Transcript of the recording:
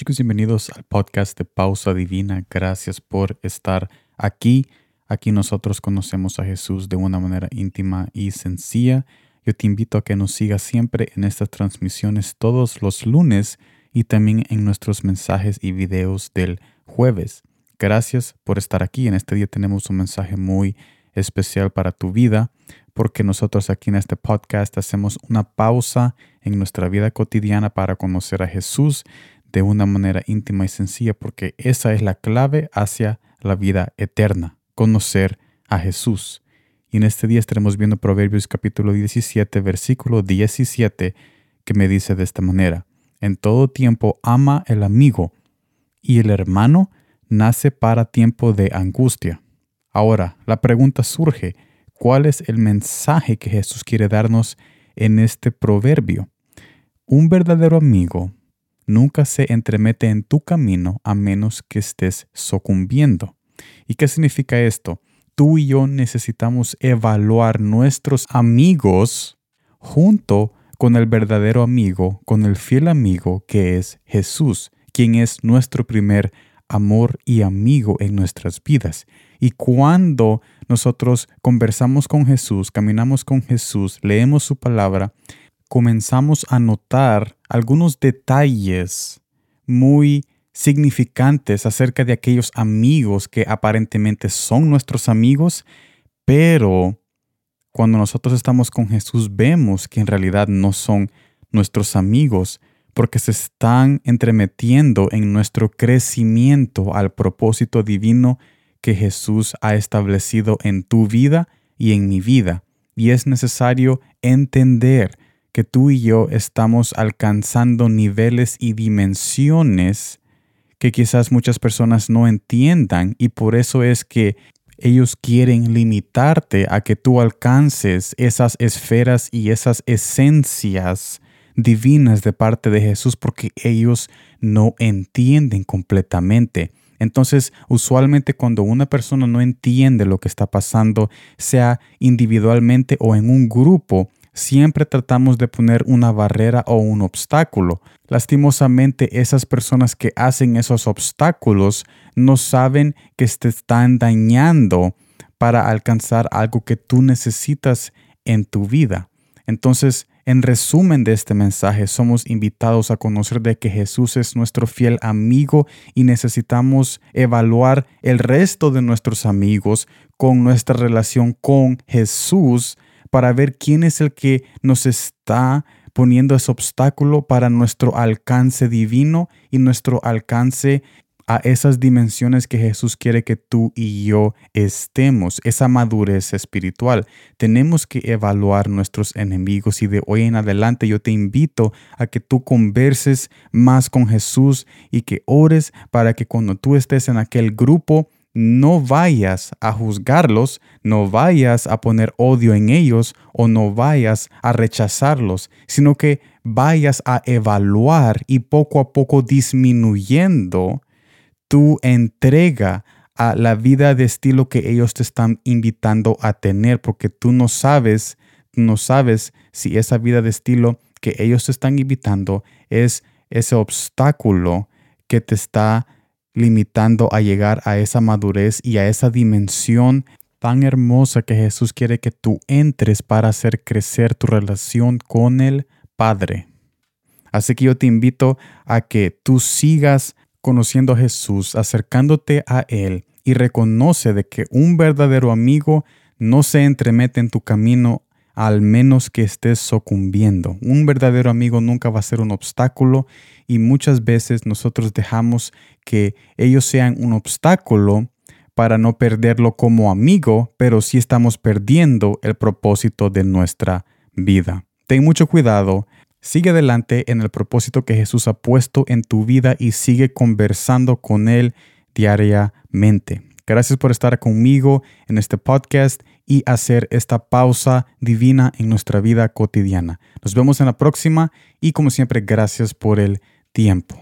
Chicos, bienvenidos al podcast de Pausa Divina. Gracias por estar aquí. Aquí nosotros conocemos a Jesús de una manera íntima y sencilla. Yo te invito a que nos sigas siempre en estas transmisiones todos los lunes y también en nuestros mensajes y videos del jueves. Gracias por estar aquí. En este día tenemos un mensaje muy especial para tu vida porque nosotros aquí en este podcast hacemos una pausa en nuestra vida cotidiana para conocer a Jesús de una manera íntima y sencilla, porque esa es la clave hacia la vida eterna, conocer a Jesús. Y en este día estaremos viendo Proverbios capítulo 17, versículo 17, que me dice de esta manera, en todo tiempo ama el amigo, y el hermano nace para tiempo de angustia. Ahora, la pregunta surge, ¿cuál es el mensaje que Jesús quiere darnos en este proverbio? Un verdadero amigo nunca se entremete en tu camino a menos que estés sucumbiendo. ¿Y qué significa esto? Tú y yo necesitamos evaluar nuestros amigos junto con el verdadero amigo, con el fiel amigo que es Jesús, quien es nuestro primer amor y amigo en nuestras vidas. Y cuando nosotros conversamos con Jesús, caminamos con Jesús, leemos su palabra, comenzamos a notar algunos detalles muy significantes acerca de aquellos amigos que aparentemente son nuestros amigos, pero cuando nosotros estamos con Jesús vemos que en realidad no son nuestros amigos porque se están entremetiendo en nuestro crecimiento al propósito divino que Jesús ha establecido en tu vida y en mi vida. Y es necesario entender que tú y yo estamos alcanzando niveles y dimensiones que quizás muchas personas no entiendan y por eso es que ellos quieren limitarte a que tú alcances esas esferas y esas esencias divinas de parte de Jesús porque ellos no entienden completamente. Entonces, usualmente cuando una persona no entiende lo que está pasando, sea individualmente o en un grupo, siempre tratamos de poner una barrera o un obstáculo. Lastimosamente, esas personas que hacen esos obstáculos no saben que te están dañando para alcanzar algo que tú necesitas en tu vida. Entonces, en resumen de este mensaje, somos invitados a conocer de que Jesús es nuestro fiel amigo y necesitamos evaluar el resto de nuestros amigos con nuestra relación con Jesús para ver quién es el que nos está poniendo ese obstáculo para nuestro alcance divino y nuestro alcance a esas dimensiones que Jesús quiere que tú y yo estemos, esa madurez espiritual. Tenemos que evaluar nuestros enemigos y de hoy en adelante yo te invito a que tú converses más con Jesús y que ores para que cuando tú estés en aquel grupo, no vayas a juzgarlos, no vayas a poner odio en ellos o no vayas a rechazarlos, sino que vayas a evaluar y poco a poco disminuyendo tu entrega a la vida de estilo que ellos te están invitando a tener, porque tú no sabes, no sabes si esa vida de estilo que ellos te están invitando es ese obstáculo que te está limitando a llegar a esa madurez y a esa dimensión tan hermosa que Jesús quiere que tú entres para hacer crecer tu relación con el Padre. Así que yo te invito a que tú sigas conociendo a Jesús, acercándote a Él y reconoce de que un verdadero amigo no se entremete en tu camino al menos que estés sucumbiendo. Un verdadero amigo nunca va a ser un obstáculo y muchas veces nosotros dejamos que ellos sean un obstáculo para no perderlo como amigo, pero sí estamos perdiendo el propósito de nuestra vida. Ten mucho cuidado, sigue adelante en el propósito que Jesús ha puesto en tu vida y sigue conversando con Él diariamente. Gracias por estar conmigo en este podcast y hacer esta pausa divina en nuestra vida cotidiana. Nos vemos en la próxima y como siempre, gracias por el tiempo.